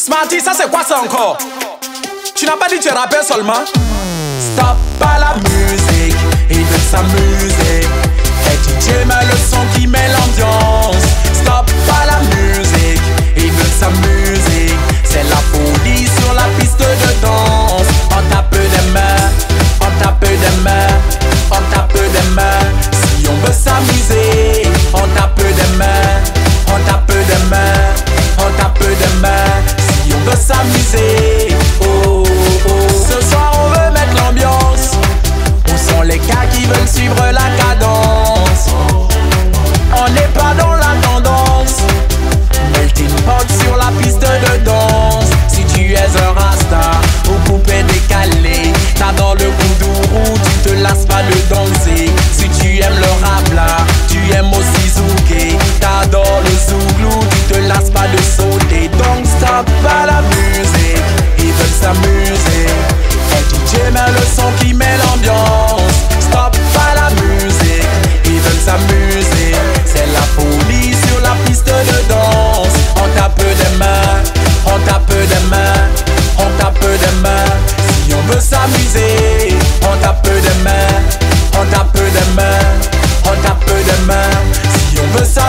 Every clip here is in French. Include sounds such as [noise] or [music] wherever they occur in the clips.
Smarty, ça c'est quoi ça encore? Tu n'as pas dit que tu rappais seulement? Stop pas la musique, ils veulent s'amuser. Les gars qui veulent suivre la cadence? On n'est pas dans la tendance. Melting pot sur la piste de danse. Si tu es un rasta ou coupé décalé, t'as dans le kuduru, tu te lasses pas de danser. Si tu aimes le rap là, tu aimes aussi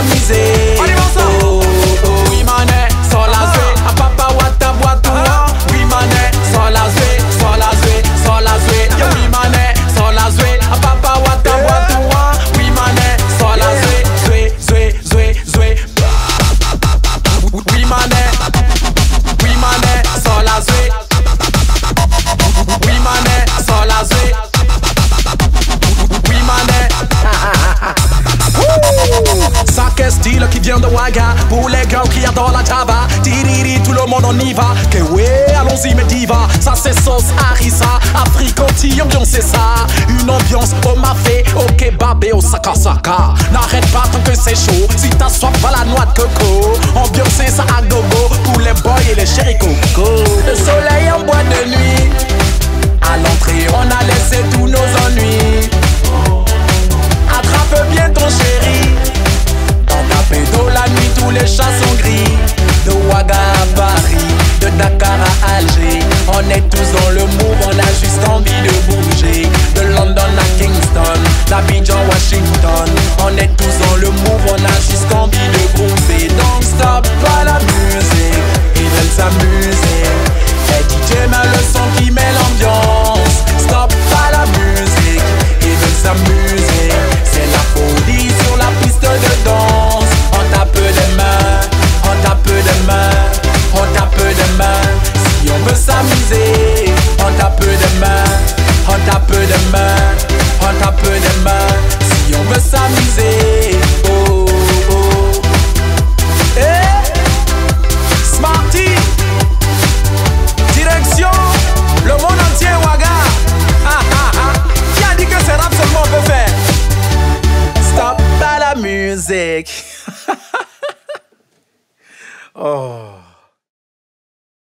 on Pour les girls qui adorent la Java. Tiriri, tout le monde on y va. Que ouais, allons-y mes divas. Ça c'est sauce harissa. Africanti, ambiance c'est ça. Une ambiance au mafé, au kebab et au sakasaka. N'arrête pas tant que c'est chaud. Si t'as soif, pas la noix de coco. Ambiance c'est ça à gogo De Ouaga à Paris, de Dakar à Alger. On est tous dans le move, on a juste envie de bouger. music. [laughs] oh.